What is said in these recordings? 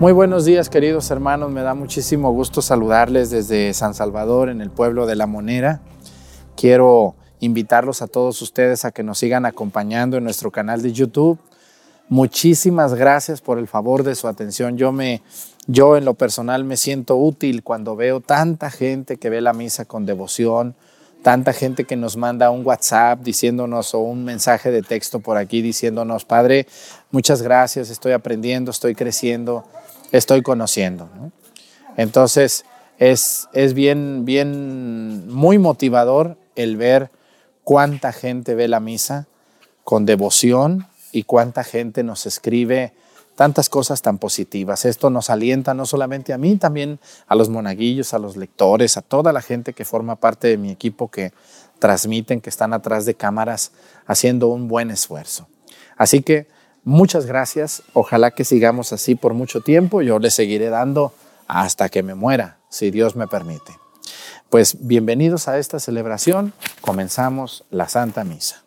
Muy buenos días queridos hermanos, me da muchísimo gusto saludarles desde San Salvador en el pueblo de La Monera. Quiero invitarlos a todos ustedes a que nos sigan acompañando en nuestro canal de YouTube. Muchísimas gracias por el favor de su atención. Yo me yo en lo personal me siento útil cuando veo tanta gente que ve la misa con devoción, tanta gente que nos manda un WhatsApp diciéndonos o un mensaje de texto por aquí diciéndonos, Padre, muchas gracias, estoy aprendiendo, estoy creciendo estoy conociendo. Entonces, es, es bien, bien, muy motivador el ver cuánta gente ve la misa con devoción y cuánta gente nos escribe tantas cosas tan positivas. Esto nos alienta no solamente a mí, también a los monaguillos, a los lectores, a toda la gente que forma parte de mi equipo que transmiten, que están atrás de cámaras haciendo un buen esfuerzo. Así que Muchas gracias. Ojalá que sigamos así por mucho tiempo. Yo le seguiré dando hasta que me muera, si Dios me permite. Pues bienvenidos a esta celebración. Comenzamos la Santa Misa.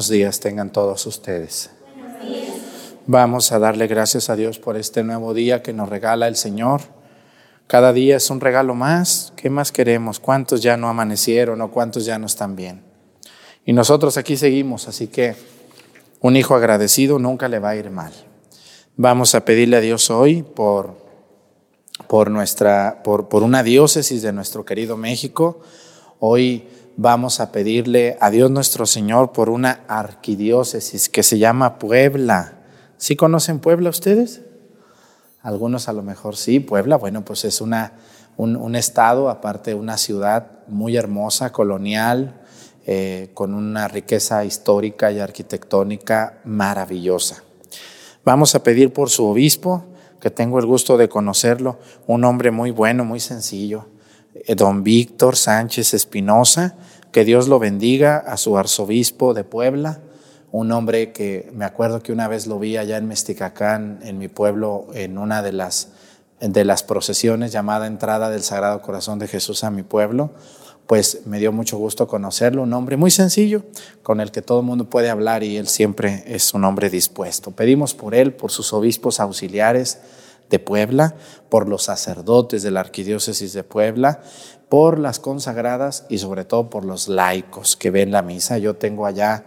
Buenos días tengan todos ustedes. Vamos a darle gracias a Dios por este nuevo día que nos regala el Señor. Cada día es un regalo más. ¿Qué más queremos? ¿Cuántos ya no amanecieron o cuántos ya no están bien? Y nosotros aquí seguimos, así que un hijo agradecido nunca le va a ir mal. Vamos a pedirle a Dios hoy por, por, nuestra, por, por una diócesis de nuestro querido México. Hoy vamos a pedirle a Dios nuestro Señor por una arquidiócesis que se llama Puebla. ¿Sí conocen Puebla ustedes? Algunos a lo mejor sí. Puebla, bueno, pues es una, un, estado, aparte una ciudad muy hermosa, colonial, eh, con una riqueza histórica y arquitectónica maravillosa. Vamos a pedir por su obispo, que tengo el gusto de conocerlo, un hombre muy bueno, muy sencillo, don Víctor Sánchez Espinosa, que Dios lo bendiga, a su arzobispo de Puebla, un hombre que me acuerdo que una vez lo vi allá en Mesticacán, en mi pueblo, en una de las, de las procesiones llamada Entrada del Sagrado Corazón de Jesús a mi pueblo, pues me dio mucho gusto conocerlo, un hombre muy sencillo, con el que todo el mundo puede hablar y él siempre es un hombre dispuesto. Pedimos por él, por sus obispos auxiliares de Puebla, por los sacerdotes de la Arquidiócesis de Puebla, por las consagradas y sobre todo por los laicos que ven la misa. Yo tengo allá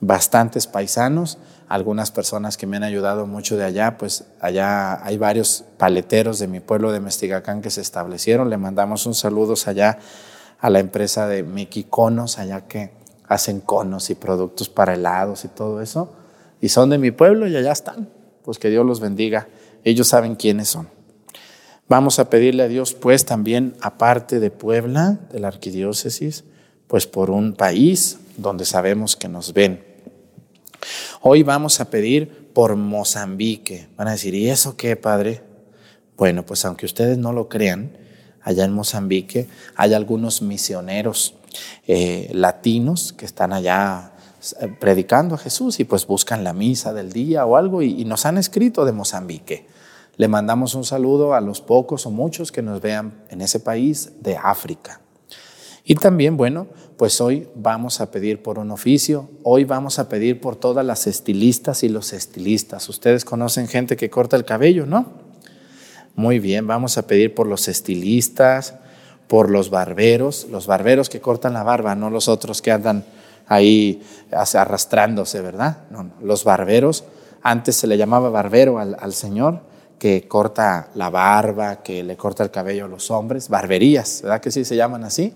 bastantes paisanos, algunas personas que me han ayudado mucho de allá, pues allá hay varios paleteros de mi pueblo de Mestigacán que se establecieron. Le mandamos un saludo allá a la empresa de Mickey Conos, allá que hacen conos y productos para helados y todo eso. Y son de mi pueblo y allá están. Pues que Dios los bendiga. Ellos saben quiénes son. Vamos a pedirle a Dios, pues también, aparte de Puebla, de la arquidiócesis, pues por un país donde sabemos que nos ven. Hoy vamos a pedir por Mozambique. Van a decir, ¿y eso qué, Padre? Bueno, pues aunque ustedes no lo crean, allá en Mozambique hay algunos misioneros eh, latinos que están allá predicando a Jesús y pues buscan la misa del día o algo y nos han escrito de Mozambique. Le mandamos un saludo a los pocos o muchos que nos vean en ese país de África. Y también, bueno, pues hoy vamos a pedir por un oficio, hoy vamos a pedir por todas las estilistas y los estilistas. Ustedes conocen gente que corta el cabello, ¿no? Muy bien, vamos a pedir por los estilistas, por los barberos, los barberos que cortan la barba, no los otros que andan ahí arrastrándose, ¿verdad? No, los barberos, antes se le llamaba barbero al, al Señor, que corta la barba, que le corta el cabello a los hombres, barberías, ¿verdad que sí se llaman así?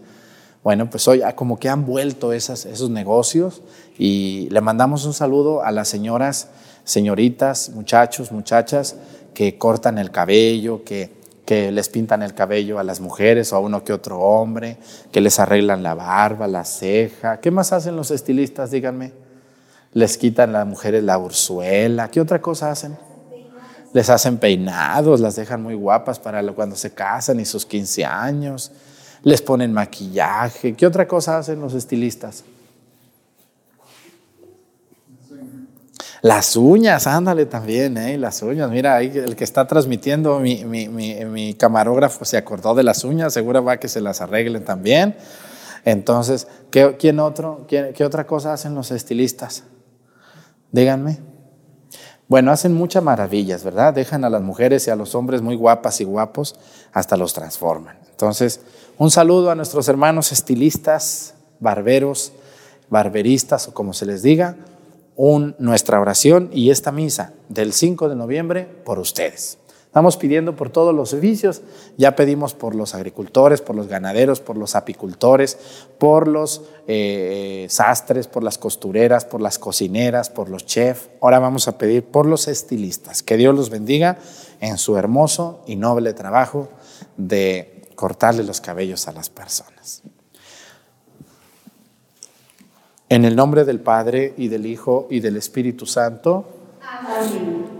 Bueno, pues hoy como que han vuelto esas, esos negocios y le mandamos un saludo a las señoras, señoritas, muchachos, muchachas que cortan el cabello, que, que les pintan el cabello a las mujeres o a uno que otro hombre, que les arreglan la barba, la ceja. ¿Qué más hacen los estilistas? Díganme. Les quitan las mujeres la urzuela. ¿Qué otra cosa hacen? Les hacen peinados, las dejan muy guapas para cuando se casan y sus 15 años les ponen maquillaje. ¿Qué otra cosa hacen los estilistas? Las uñas, ándale también, ¿eh? las uñas. Mira, ahí el que está transmitiendo, mi, camarógrafo se acordó de las uñas, seguro va que se las arreglen también. Entonces, ¿qué, ¿quién otro, qué otra cosa hacen los estilistas? Díganme. Bueno, hacen muchas maravillas, ¿verdad? Dejan a las mujeres y a los hombres muy guapas y guapos, hasta los transforman. Entonces, un saludo a nuestros hermanos estilistas, barberos, barberistas o como se les diga, un, nuestra oración y esta misa del 5 de noviembre por ustedes. Estamos pidiendo por todos los servicios, ya pedimos por los agricultores, por los ganaderos, por los apicultores, por los eh, sastres, por las costureras, por las cocineras, por los chefs. Ahora vamos a pedir por los estilistas. Que Dios los bendiga en su hermoso y noble trabajo de cortarle los cabellos a las personas. En el nombre del Padre y del Hijo y del Espíritu Santo. Amén.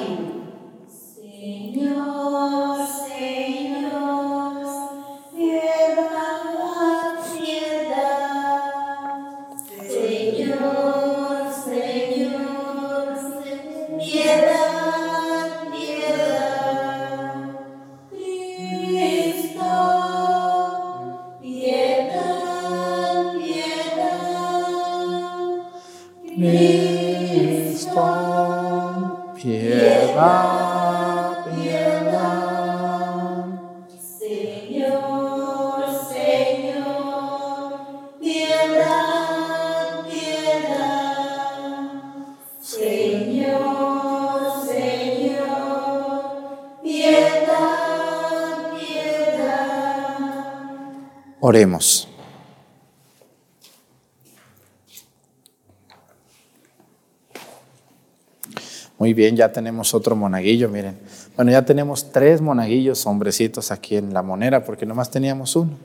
Piedad. Señor, Señor, piedad, piedad. Señor, Señor, piedad, piedad. Oremos. Muy bien, ya tenemos otro monaguillo, miren. Bueno, ya tenemos tres monaguillos, hombrecitos aquí en la monera, porque nomás teníamos uno.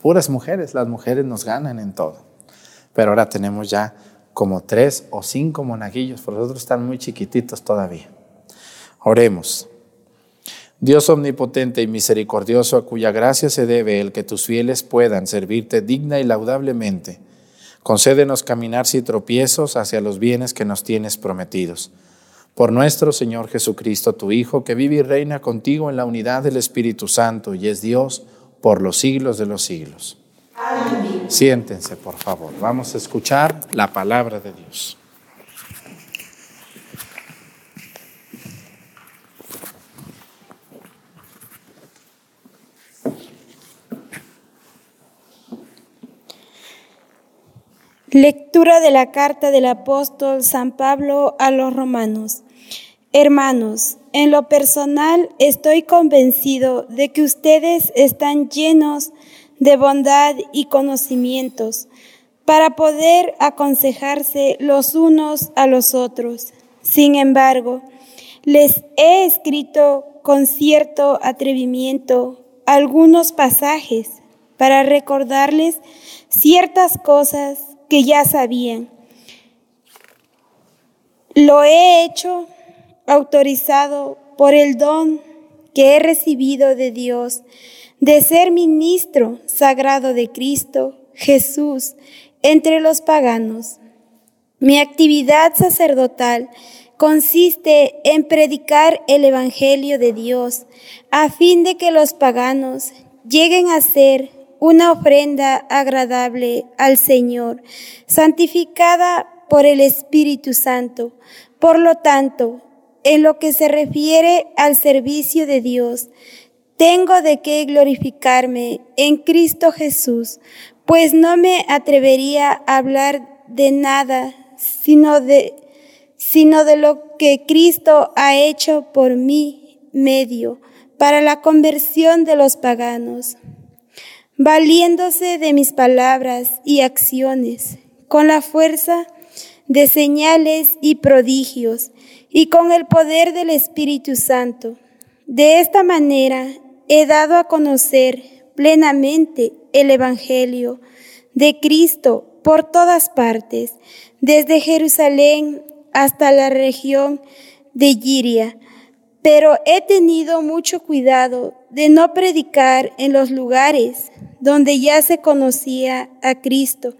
Puras mujeres, las mujeres nos ganan en todo. Pero ahora tenemos ya como tres o cinco monaguillos, por nosotros están muy chiquititos todavía. Oremos. Dios omnipotente y misericordioso, a cuya gracia se debe el que tus fieles puedan servirte digna y laudablemente, concédenos caminar sin tropiezos hacia los bienes que nos tienes prometidos. Por nuestro Señor Jesucristo, tu Hijo, que vive y reina contigo en la unidad del Espíritu Santo y es Dios por los siglos de los siglos. Amén. Siéntense, por favor. Vamos a escuchar la palabra de Dios. Lectura de la carta del apóstol San Pablo a los romanos. Hermanos, en lo personal estoy convencido de que ustedes están llenos de bondad y conocimientos para poder aconsejarse los unos a los otros. Sin embargo, les he escrito con cierto atrevimiento algunos pasajes para recordarles ciertas cosas que ya sabían. Lo he hecho autorizado por el don que he recibido de Dios de ser ministro sagrado de Cristo Jesús entre los paganos. Mi actividad sacerdotal consiste en predicar el Evangelio de Dios a fin de que los paganos lleguen a ser una ofrenda agradable al Señor, santificada por el Espíritu Santo. Por lo tanto, en lo que se refiere al servicio de Dios, tengo de qué glorificarme en Cristo Jesús, pues no me atrevería a hablar de nada sino de, sino de lo que Cristo ha hecho por mí medio para la conversión de los paganos valiéndose de mis palabras y acciones, con la fuerza de señales y prodigios, y con el poder del Espíritu Santo. De esta manera he dado a conocer plenamente el Evangelio de Cristo por todas partes, desde Jerusalén hasta la región de Giria. Pero he tenido mucho cuidado de no predicar en los lugares donde ya se conocía a Cristo,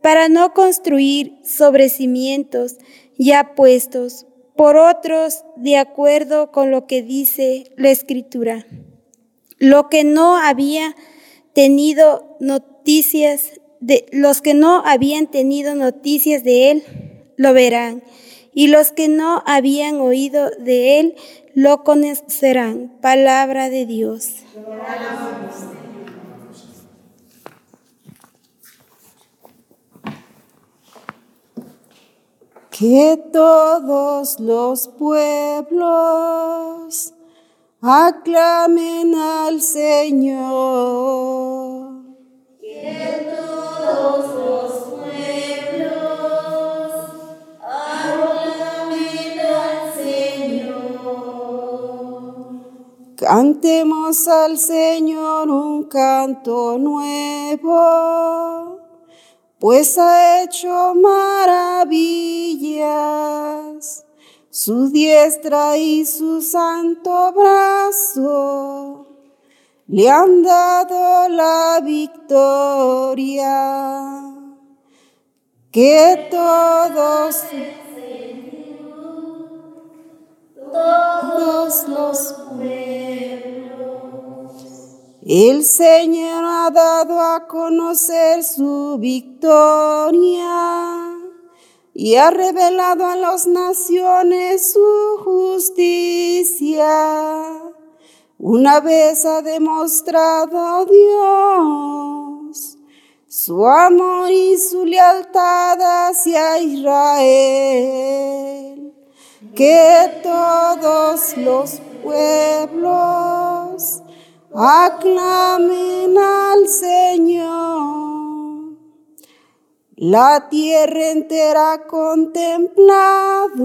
para no construir sobre cimientos ya puestos por otros de acuerdo con lo que dice la Escritura. Lo que no había tenido noticias de los que no habían tenido noticias de él lo verán y los que no habían oído de él lo conocerán. Palabra de Dios. Que todos los pueblos aclamen al Señor. Que todos los pueblos aclamen al Señor. Cantemos al Señor un canto nuevo pues ha hecho maravillas. Su diestra y su santo brazo le han dado la victoria. Que todos, todos los el Señor ha dado a conocer su victoria y ha revelado a las naciones su justicia. Una vez ha demostrado Dios su amor y su lealtad hacia Israel, que todos los pueblos aclamen al Señor. La tierra entera ha contemplado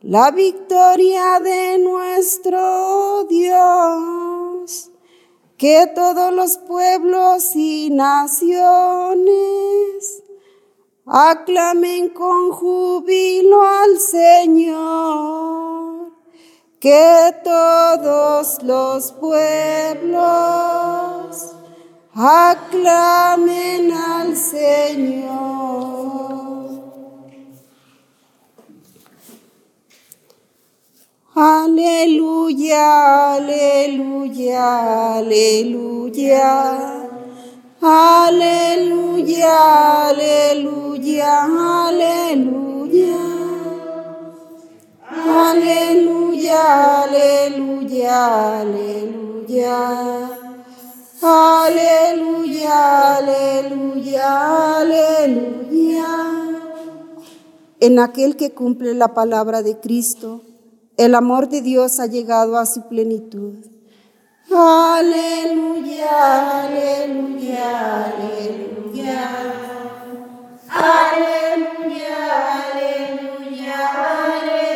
la victoria de nuestro Dios. Que todos los pueblos y naciones aclamen con júbilo al Señor que todos los pueblos aclamen al Señor. Aleluya, aleluya, aleluya. Aleluya, aleluya, aleluya. Aleluya, aleluya, aleluya. Aleluya, aleluya, aleluya. En aquel que cumple la palabra de Cristo, el amor de Dios ha llegado a su plenitud. Aleluya, aleluya, aleluya. Aleluya, aleluya, aleluya.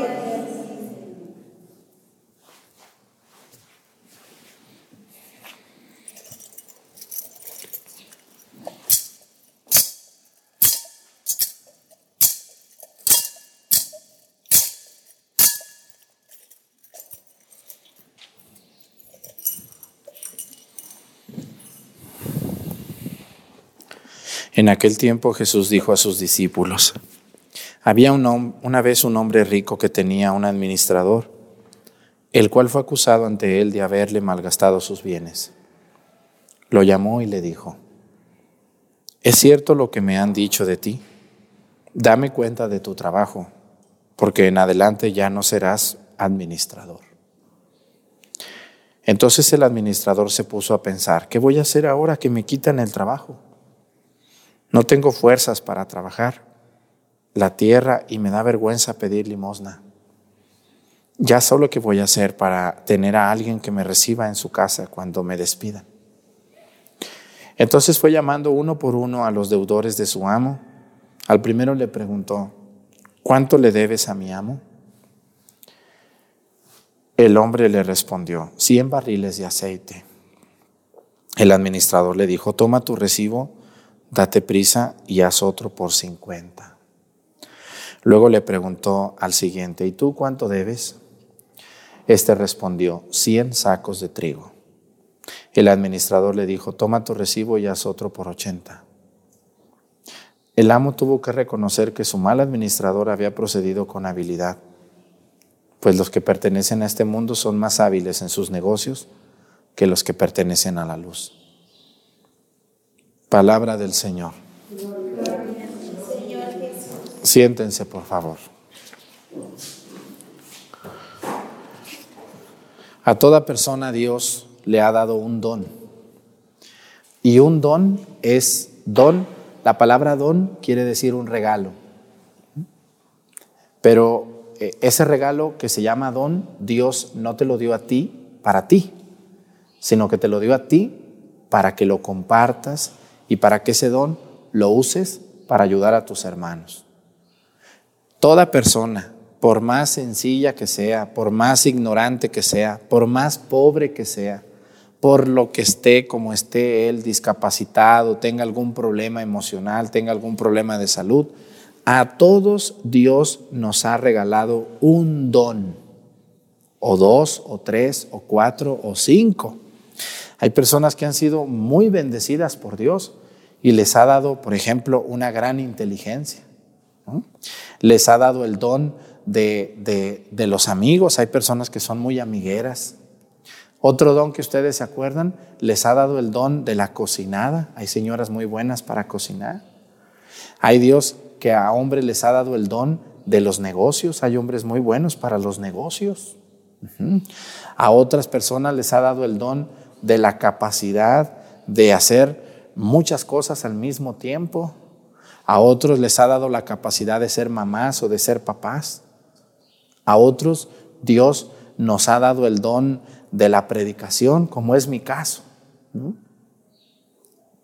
En aquel tiempo Jesús dijo a sus discípulos, había un una vez un hombre rico que tenía un administrador, el cual fue acusado ante él de haberle malgastado sus bienes. Lo llamó y le dijo, ¿es cierto lo que me han dicho de ti? Dame cuenta de tu trabajo, porque en adelante ya no serás administrador. Entonces el administrador se puso a pensar, ¿qué voy a hacer ahora que me quitan el trabajo? No tengo fuerzas para trabajar la tierra y me da vergüenza pedir limosna. Ya solo qué voy a hacer para tener a alguien que me reciba en su casa cuando me despidan. Entonces fue llamando uno por uno a los deudores de su amo. Al primero le preguntó, ¿cuánto le debes a mi amo? El hombre le respondió, cien barriles de aceite. El administrador le dijo, toma tu recibo date prisa y haz otro por cincuenta. Luego le preguntó al siguiente, ¿y tú cuánto debes? Este respondió, cien sacos de trigo. El administrador le dijo, toma tu recibo y haz otro por ochenta. El amo tuvo que reconocer que su mal administrador había procedido con habilidad, pues los que pertenecen a este mundo son más hábiles en sus negocios que los que pertenecen a la luz. Palabra del Señor. Siéntense, por favor. A toda persona Dios le ha dado un don. Y un don es don. La palabra don quiere decir un regalo. Pero eh, ese regalo que se llama don, Dios no te lo dio a ti para ti, sino que te lo dio a ti para que lo compartas y para que ese don lo uses para ayudar a tus hermanos. Toda persona, por más sencilla que sea, por más ignorante que sea, por más pobre que sea, por lo que esté como esté él discapacitado, tenga algún problema emocional, tenga algún problema de salud, a todos Dios nos ha regalado un don, o dos, o tres, o cuatro, o cinco. Hay personas que han sido muy bendecidas por Dios y les ha dado, por ejemplo, una gran inteligencia. Les ha dado el don de, de, los amigos. Hay personas que son muy amigueras. Otro don que ustedes se acuerdan, les ha dado el don de la cocinada. Hay señoras muy buenas para cocinar. Hay Dios que a hombres les ha dado el don de los negocios. Hay hombres muy buenos para los negocios. A otras personas les ha dado el don de la capacidad de hacer muchas cosas al mismo tiempo. A otros les ha dado la capacidad de ser mamás o de ser papás. A otros Dios nos ha dado el don de la predicación, como es mi caso.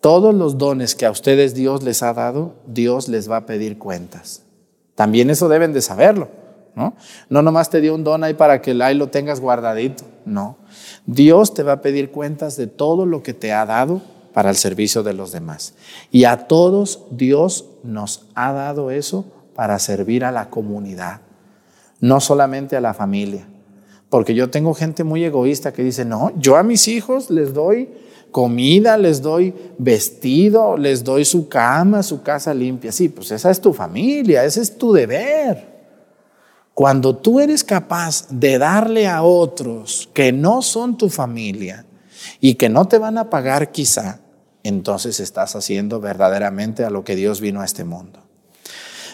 Todos los dones que a ustedes Dios les ha dado, Dios les va a pedir cuentas. También eso deben de saberlo. ¿no? No nomás te dio un don ahí para que ahí lo tengas guardadito. No. Dios te va a pedir cuentas de todo lo que te ha dado para el servicio de los demás. Y a todos Dios nos ha dado eso para servir a la comunidad, no solamente a la familia. Porque yo tengo gente muy egoísta que dice, no, yo a mis hijos les doy comida, les doy vestido, les doy su cama, su casa limpia. Sí, pues esa es tu familia, ese es tu deber. Cuando tú eres capaz de darle a otros que no son tu familia y que no te van a pagar quizá, entonces estás haciendo verdaderamente a lo que Dios vino a este mundo.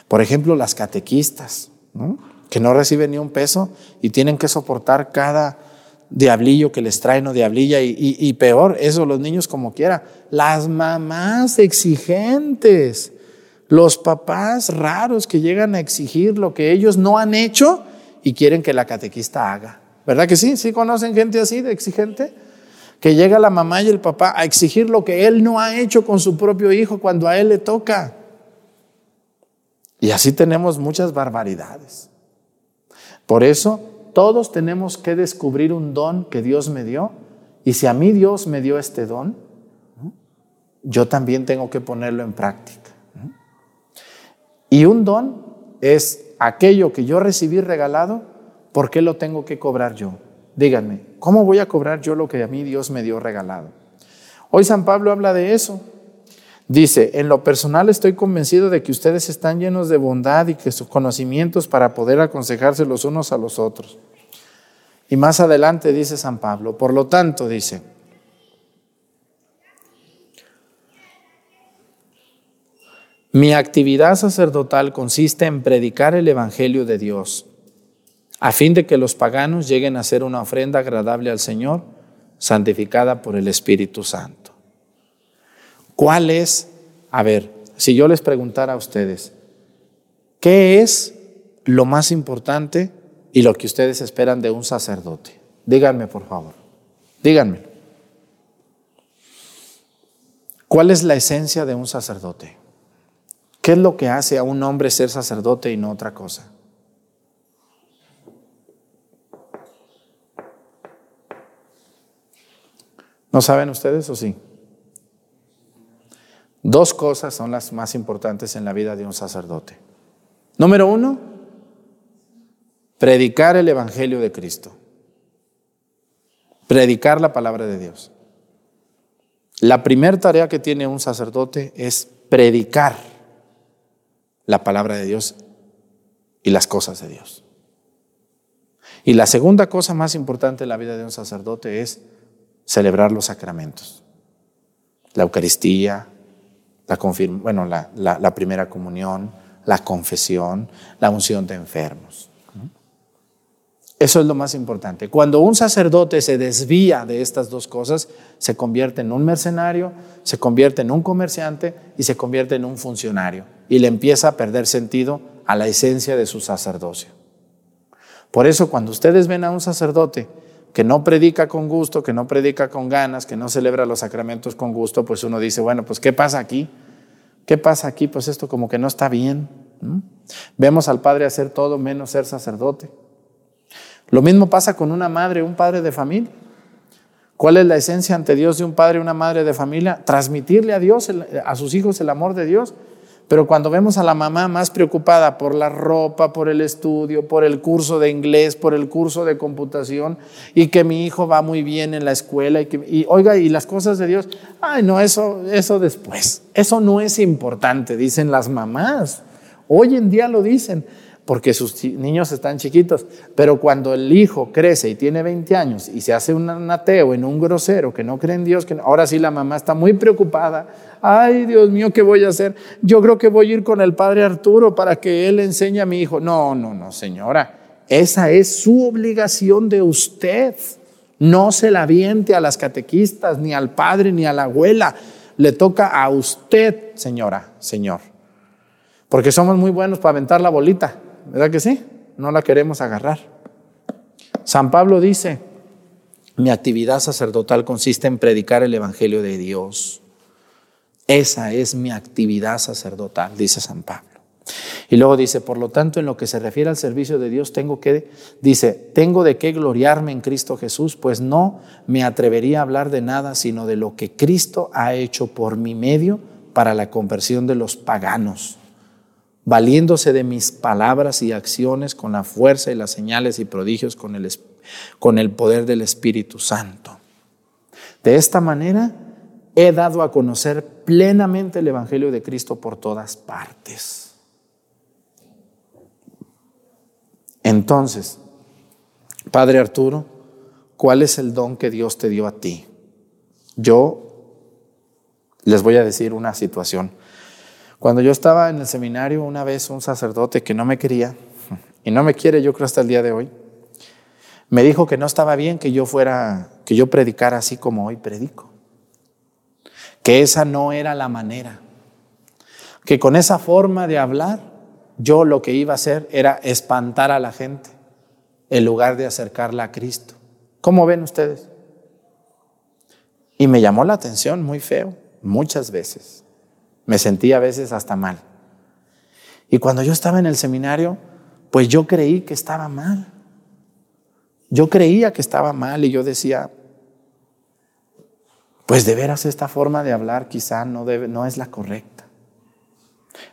Por ejemplo, las catequistas, que no reciben ni un peso y tienen que soportar cada diablillo que les traen o diablilla y, peor, eso los niños como quiera. Las mamás exigentes, los papás raros que llegan a exigir lo que ellos no han hecho y quieren que la catequista haga. ¿Verdad que sí? ¿Sí conocen gente así de exigente? Que llega la mamá y el papá a exigir lo que él no ha hecho con su propio hijo cuando a él le toca. Y así tenemos muchas barbaridades. Por eso todos tenemos que descubrir un don que Dios me dio. Y si a mí Dios me dio este don, yo también tengo que ponerlo en práctica. Y un don es aquello que yo recibí regalado, ¿por qué lo tengo que cobrar yo? Díganme, ¿cómo voy a cobrar yo lo que a mí Dios me dio regalado? Hoy San Pablo habla de eso. Dice, en lo personal estoy convencido de que ustedes están llenos de bondad y que sus conocimientos para poder aconsejarse los unos a los otros. Y más adelante dice San Pablo, por lo tanto dice, mi actividad sacerdotal consiste en predicar el Evangelio de Dios, a fin de que los paganos lleguen a ser una ofrenda agradable al Señor, santificada por el Espíritu Santo. ¿Cuál es? A ver, si yo les preguntara a ustedes, ¿qué es lo más importante y lo que ustedes esperan de un sacerdote? Díganme, por favor. Díganme. ¿Cuál es la esencia de un sacerdote? ¿Qué es lo que hace a un hombre ser sacerdote y no otra cosa? ¿No saben ustedes o sí? Dos cosas son las más importantes en la vida de un sacerdote. Número uno, predicar el Evangelio de Cristo. Predicar la palabra de Dios. La primera tarea que tiene un sacerdote es predicar la palabra de Dios y las cosas de Dios. Y la segunda cosa más importante en la vida de un sacerdote es celebrar los sacramentos. La Eucaristía, la, bueno, la, la, primera comunión, la confesión, la unción de enfermos. Eso es lo más importante. Cuando un sacerdote se desvía de estas dos cosas, se convierte en un mercenario, se convierte en un comerciante y se convierte en un funcionario. Y le empieza a perder sentido a la esencia de su sacerdocio. Por eso cuando ustedes ven a un sacerdote que no predica con gusto, que no predica con ganas, que no celebra los sacramentos con gusto, pues uno dice, bueno, pues ¿qué pasa aquí? ¿Qué pasa aquí? Pues esto como que no está bien. Vemos al padre hacer todo menos ser sacerdote. Lo mismo pasa con una madre, un padre de familia. ¿Cuál es la esencia ante Dios de un padre y una madre de familia? Transmitirle a Dios, a sus hijos el amor de Dios. Pero cuando vemos a la mamá más preocupada por la ropa, por el estudio, por el curso de inglés, por el curso de computación, y que mi hijo va muy bien en la escuela, y, que, oiga, y las cosas de Dios, ay, no, eso, eso después, eso no es importante, dicen las mamás. Hoy en día lo dicen porque sus niños están chiquitos. Pero cuando el hijo crece y tiene 20 años y se hace un ateo, en un grosero, que no cree en Dios, que ahora sí la mamá está muy preocupada. Ay, Dios mío, ¿qué voy a hacer? Yo creo que voy a ir con el padre Arturo para que él enseñe a mi hijo. No, no, no, señora. Esa es su obligación de usted. No se la viente a las catequistas, ni al padre, ni a la abuela. Le toca a usted, señora, señor. Porque somos muy buenos para aventar la bolita. ¿Verdad que sí? No la queremos agarrar. San Pablo dice, mi actividad sacerdotal consiste en predicar el Evangelio de Dios. Esa es mi actividad sacerdotal, dice San Pablo. Y luego dice, por lo tanto, en lo que se refiere al servicio de Dios, tengo que, dice, tengo de qué gloriarme en Cristo Jesús, pues no me atrevería a hablar de nada, sino de lo que Cristo ha hecho por mi medio para la conversión de los paganos valiéndose de mis palabras y acciones con la fuerza y las señales y prodigios con el, con el poder del Espíritu Santo. De esta manera he dado a conocer plenamente el Evangelio de Cristo por todas partes. Entonces, Padre Arturo, ¿cuál es el don que Dios te dio a ti? Yo les voy a decir una situación. Cuando yo estaba en el seminario, una vez un sacerdote que no me quería, y no me quiere yo creo hasta el día de hoy, me dijo que no estaba bien que yo fuera, que yo predicara así como hoy predico. Que esa no era la manera. Que con esa forma de hablar, yo lo que iba a hacer era espantar a la gente en lugar de acercarla a Cristo. ¿Cómo ven ustedes? Y me llamó la atención muy feo, muchas veces. Me sentía a veces hasta mal. Y cuando yo estaba en el seminario, pues yo creí que estaba mal. Yo creía que estaba mal y yo decía, pues de veras esta forma de hablar quizá no, no es la correcta.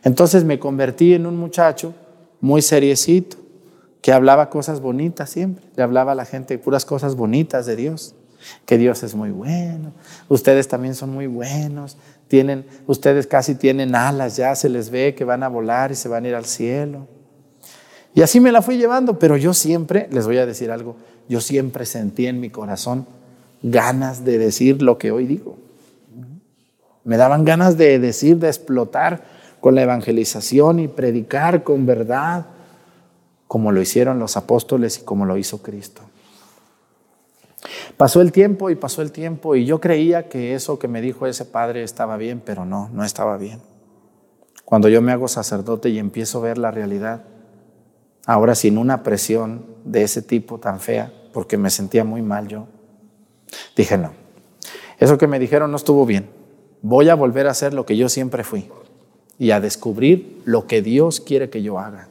Entonces me convertí en un muchacho muy seriecito, que hablaba cosas bonitas siempre, le hablaba a la gente puras cosas bonitas de Dios, que Dios es muy bueno, ustedes también son muy buenos, tienen, ustedes casi tienen alas, ya se les ve que van a volar y se van a ir al cielo. Y así me la fui llevando, pero yo siempre, les voy a decir algo, yo siempre sentí en mi corazón ganas de decir lo que hoy digo. Me daban ganas de decir, de explotar con la evangelización y predicar con verdad, como lo hicieron los apóstoles y como lo hizo Cristo. Pasó el tiempo y pasó el tiempo y yo creía que eso que me dijo ese padre estaba bien, pero no, no estaba bien. Cuando yo me hago sacerdote y empiezo a ver la realidad, ahora sin una presión de ese tipo tan fea, porque me sentía muy mal yo, dije no, eso que me dijeron no estuvo bien, voy a volver a hacer lo que yo siempre fui y a descubrir lo que Dios quiere que yo haga.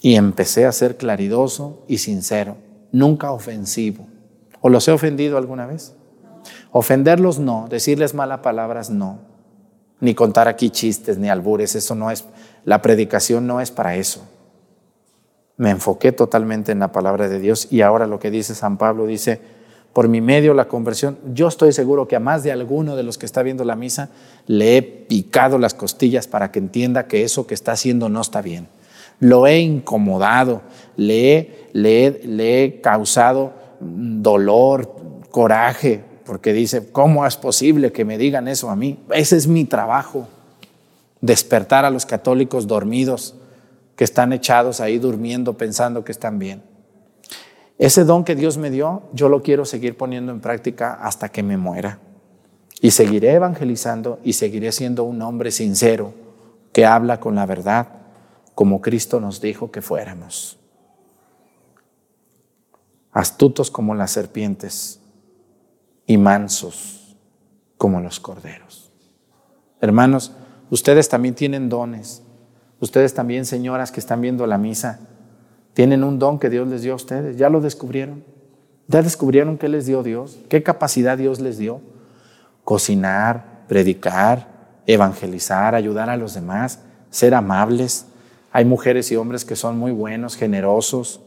Y empecé a ser claridoso y sincero, nunca ofensivo ¿O los he ofendido alguna vez? Ofenderlos no, decirles malas palabras no, ni contar aquí chistes ni albures, eso no es, la predicación no es para eso. Me enfoqué totalmente en la palabra de Dios y ahora lo que dice San Pablo dice, por mi medio la conversión, yo estoy seguro que a más de alguno de los que está viendo la misa le he picado las costillas para que entienda que eso que está haciendo no está bien. Lo he incomodado, le le le he causado dolor, coraje, porque dice, ¿cómo es posible que me digan eso a mí? Ese es mi trabajo, despertar a los católicos dormidos, que están echados ahí durmiendo pensando que están bien. Ese don que Dios me dio, yo lo quiero seguir poniendo en práctica hasta que me muera. Y seguiré evangelizando y seguiré siendo un hombre sincero que habla con la verdad, como Cristo nos dijo que fuéramos astutos como las serpientes y mansos como los corderos. Hermanos, ustedes también tienen dones. Ustedes también, señoras que están viendo la misa, tienen un don que Dios les dio a ustedes. ¿Ya lo descubrieron? ¿Ya descubrieron qué les dio Dios? ¿Qué capacidad Dios les dio? Cocinar, predicar, evangelizar, ayudar a los demás, ser amables. Hay mujeres y hombres que son muy buenos, generosos.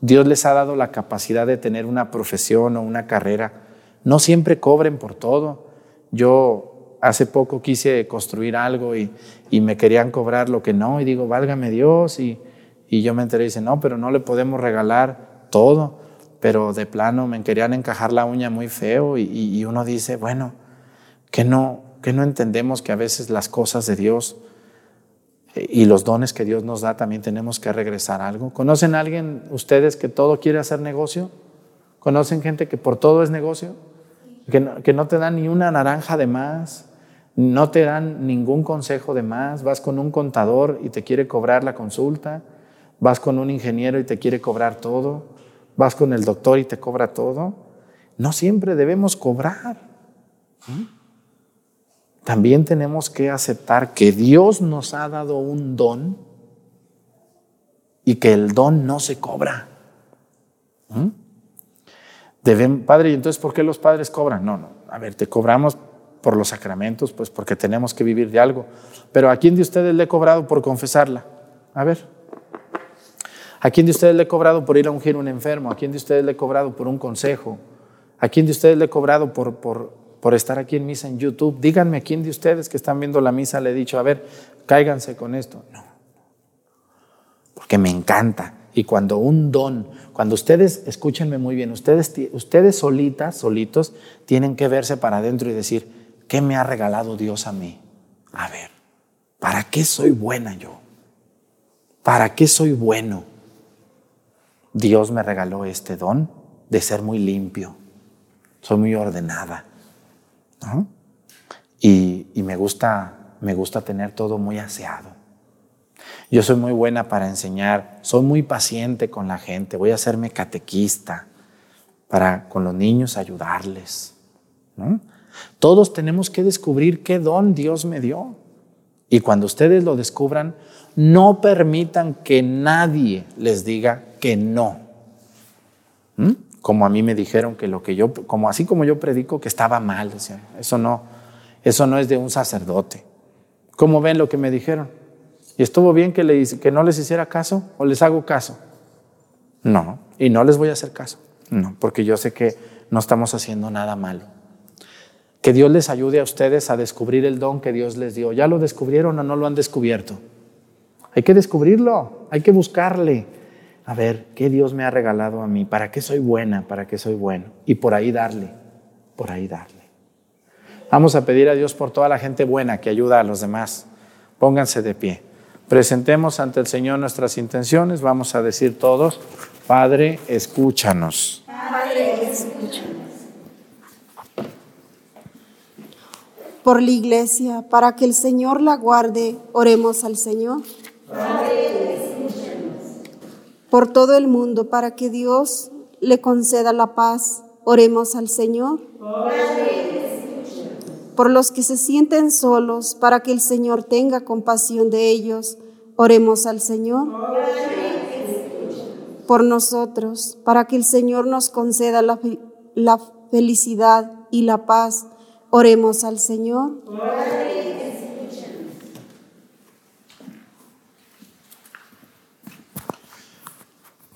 Dios les ha dado la capacidad de tener una profesión o una carrera. No siempre cobren por todo. Yo hace poco quise construir algo y, me querían cobrar lo que no y digo, válgame Dios. Y, yo me enteré y dice, no, pero no le podemos regalar todo. Pero de plano me querían encajar la uña muy feo y, y uno dice, bueno, que no, que no entendemos que a veces las cosas de Dios y los dones que Dios nos da también tenemos que regresar algo. ¿Conocen alguien ustedes que todo quiere hacer negocio? ¿Conocen gente que por todo es negocio? Que no, que no te dan ni una naranja de más, no te dan ningún consejo de más, vas con un contador y te quiere cobrar la consulta, vas con un ingeniero y te quiere cobrar todo, vas con el doctor y te cobra todo. No siempre debemos cobrar. También tenemos que aceptar que Dios nos ha dado un don y que el don no se cobra. ¿Mm? Deben, padre, ¿y entonces por qué los padres cobran? No, no, a ver, te cobramos por los sacramentos, pues porque tenemos que vivir de algo. Pero ¿a quién de ustedes le he cobrado por confesarla? A ver. ¿A quién de ustedes le he cobrado por ir a ungir un enfermo? ¿A quién de ustedes le he cobrado por un consejo? ¿A quién de ustedes le he cobrado por, por por estar aquí en misa en YouTube. Díganme a quién de ustedes que están viendo la misa le he dicho, a ver, cáiganse con esto. No, porque me encanta. Y cuando un don, cuando ustedes, escúchenme muy bien, ustedes, ustedes solitas, solitos, tienen que verse para adentro y decir, ¿qué me ha regalado Dios a mí? A ver, ¿para qué soy buena yo? ¿Para qué soy bueno? Dios me regaló este don de ser muy limpio, soy muy ordenada, y, me, gusta, me gusta tener todo muy aseado. Yo soy muy buena para enseñar, soy muy paciente con la gente, voy a hacerme catequista para con los niños ayudarles. Todos tenemos que descubrir qué don Dios me dio. Y cuando ustedes lo descubran, no permitan que nadie les diga que no. ¿Mm? Como a mí me dijeron que lo que yo, como así como yo predico, que estaba mal, eso no, eso no es de un sacerdote. ¿Cómo ven lo que me dijeron? ¿Y estuvo bien que, le, que no les hiciera caso o les hago caso? No, y no les voy a hacer caso. No, porque yo sé que no estamos haciendo nada malo. Que Dios les ayude a ustedes a descubrir el don que Dios les dio. ¿Ya lo descubrieron o no lo han descubierto? Hay que descubrirlo, hay que buscarle a ver, ¿qué Dios me ha regalado a mí? ¿Para qué soy buena? ¿Para qué soy bueno? Y por ahí darle, por ahí darle. Vamos a pedir a Dios por toda la gente buena que ayuda a los demás. Pónganse de pie. Presentemos ante el Señor nuestras intenciones. Vamos a decir todos, Padre, escúchanos. Padre, escúchanos. Por la iglesia, para que el Señor la guarde, oremos al Señor. Padre, por todo el mundo para que Dios le conceda la paz. Oremos al Señor. Por los que se sienten solos, para que el Señor tenga compasión de ellos. Oremos al Señor. Por nosotros, para que el Señor nos conceda la, la felicidad y la paz. Oremos al Señor.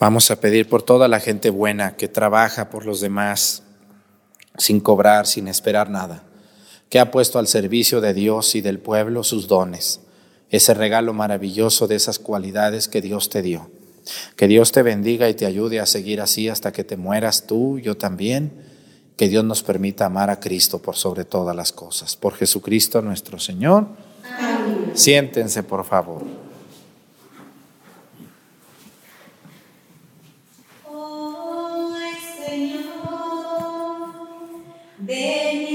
Vamos a pedir por toda la gente buena que trabaja por los demás sin cobrar, sin esperar nada, que ha puesto al servicio de Dios y del pueblo sus dones, ese regalo maravilloso de esas cualidades que Dios te dio. Que Dios te bendiga y te ayude a seguir así hasta que te mueras tú, yo también. Que Dios nos permita amar a Cristo por sobre todas las cosas. Por Jesucristo nuestro Señor. Siéntense, por favor. Bene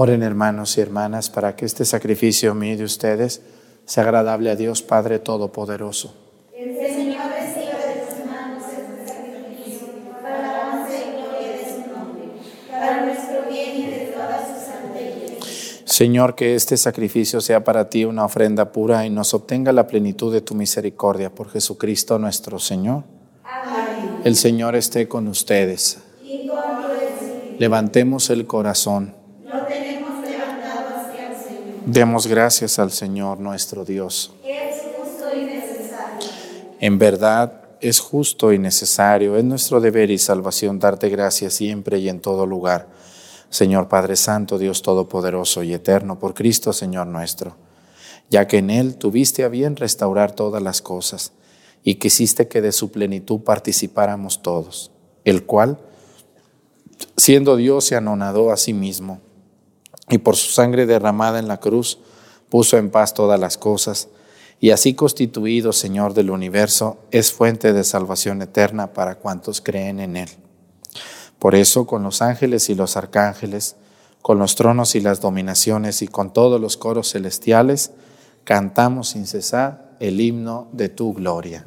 Oren hermanos y hermanas para que este sacrificio mío de ustedes sea agradable a Dios Padre Todopoderoso. Señor, que este sacrificio sea para ti una ofrenda pura y nos obtenga la plenitud de tu misericordia por Jesucristo nuestro Señor. El Señor esté con ustedes. Levantemos el corazón. Demos gracias al Señor nuestro Dios. En verdad es justo y necesario, es nuestro deber y salvación darte gracias siempre y en todo lugar. Señor Padre Santo, Dios Todopoderoso y Eterno, por Cristo Señor nuestro, ya que en Él tuviste a bien restaurar todas las cosas y quisiste que de su plenitud participáramos todos, el cual, siendo Dios, se anonadó a sí mismo y por su sangre derramada en la cruz puso en paz todas las cosas, y así constituido Señor del universo, es fuente de salvación eterna para cuantos creen en Él. Por eso, con los ángeles y los arcángeles, con los tronos y las dominaciones y con todos los coros celestiales, cantamos sin cesar el himno de tu gloria.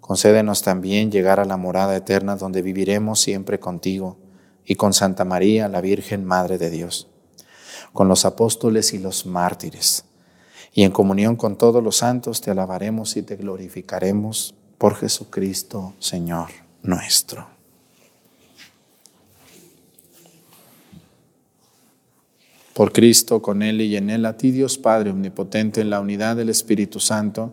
concédenos también llegar a la morada eterna donde viviremos siempre contigo y con Santa María, la Virgen Madre de Dios, con los apóstoles y los mártires y en comunión con todos los santos te alabaremos y te glorificaremos por Jesucristo, Señor nuestro. Por Cristo, con Él y en Él, a ti Dios Padre Omnipotente, en la unidad del Espíritu Santo,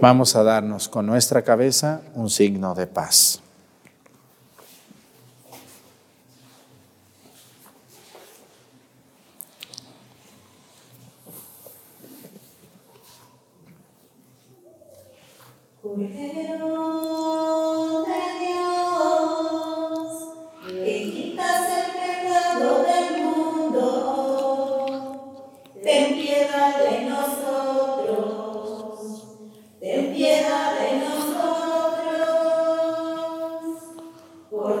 Vamos a darnos con nuestra cabeza un signo de paz. Ten piedad de nosotros. De nosotros. Por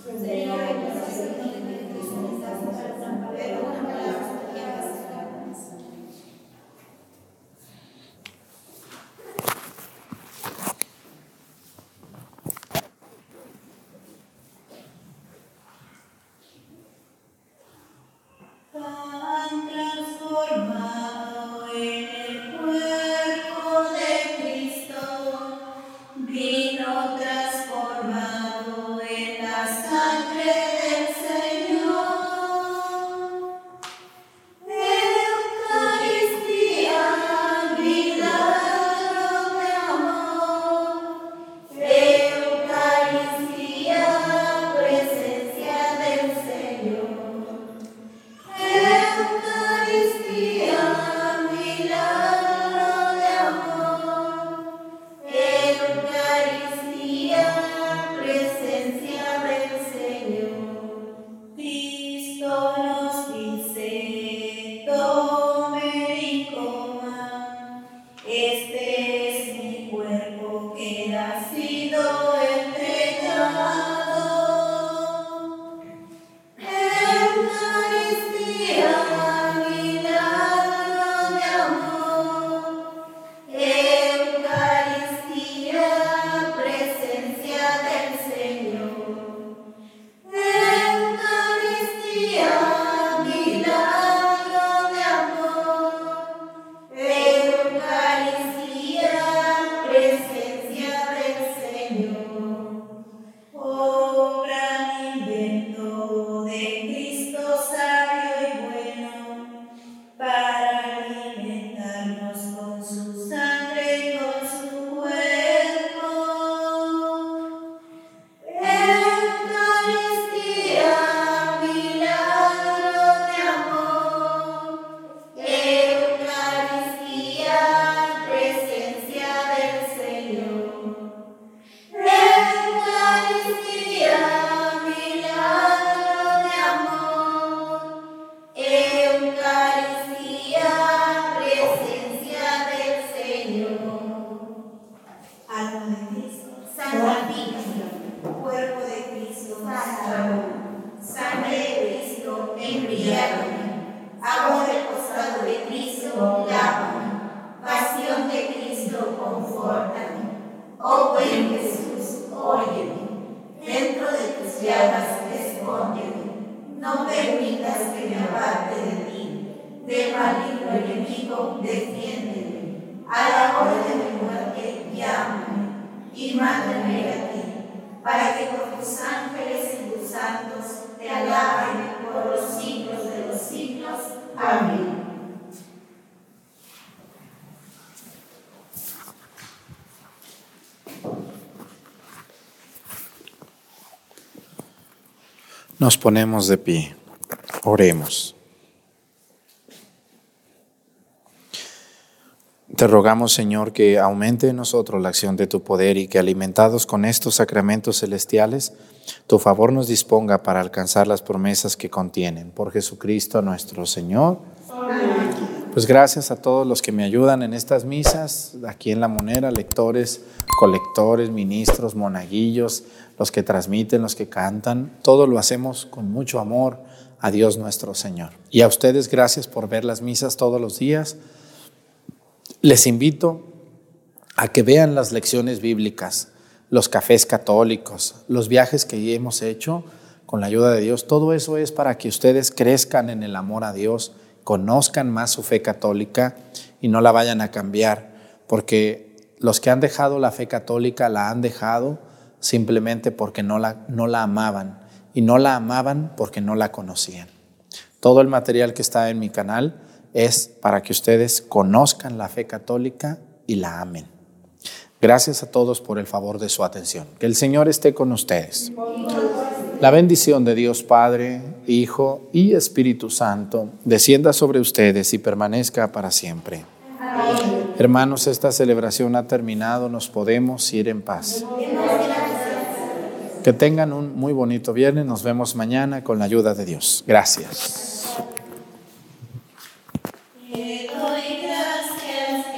Defiéndeme. A la hora de mi muerte, llámame y mándame a ti, para que con tus ángeles y tus santos te alaben por los siglos de los siglos. Amén. Nos ponemos de pie. Oremos. Te rogamos, Señor, que aumente en nosotros la acción de tu poder y que alimentados con estos sacramentos celestiales, tu favor nos disponga para alcanzar las promesas que contienen. Por Jesucristo nuestro Señor. Pues gracias a todos los que me ayudan en estas misas, aquí en La Monera, lectores, colectores, ministros, monaguillos, los que transmiten, los que cantan. Todo lo hacemos con mucho amor a Dios nuestro Señor. Y a ustedes gracias por ver las misas todos los días. Les invito a que vean las lecciones bíblicas, los cafés católicos, los viajes que hemos hecho con la ayuda de Dios. Todo eso es para que ustedes crezcan en el amor a Dios conozcan más su fe católica y no la vayan a cambiar, porque los que han dejado la fe católica la han dejado simplemente porque no la, no la amaban y no la amaban porque no la conocían. Todo el material que está en mi canal es para que ustedes conozcan la fe católica y la amen. Gracias a todos por el favor de su atención. Que el Señor esté con ustedes. La bendición de Dios Padre, Hijo y Espíritu Santo descienda sobre ustedes y permanezca para siempre. Hermanos, esta celebración ha terminado, nos podemos ir en paz. Que tengan un muy bonito viernes, nos vemos mañana con la ayuda de Dios. Gracias. Te doy gracias.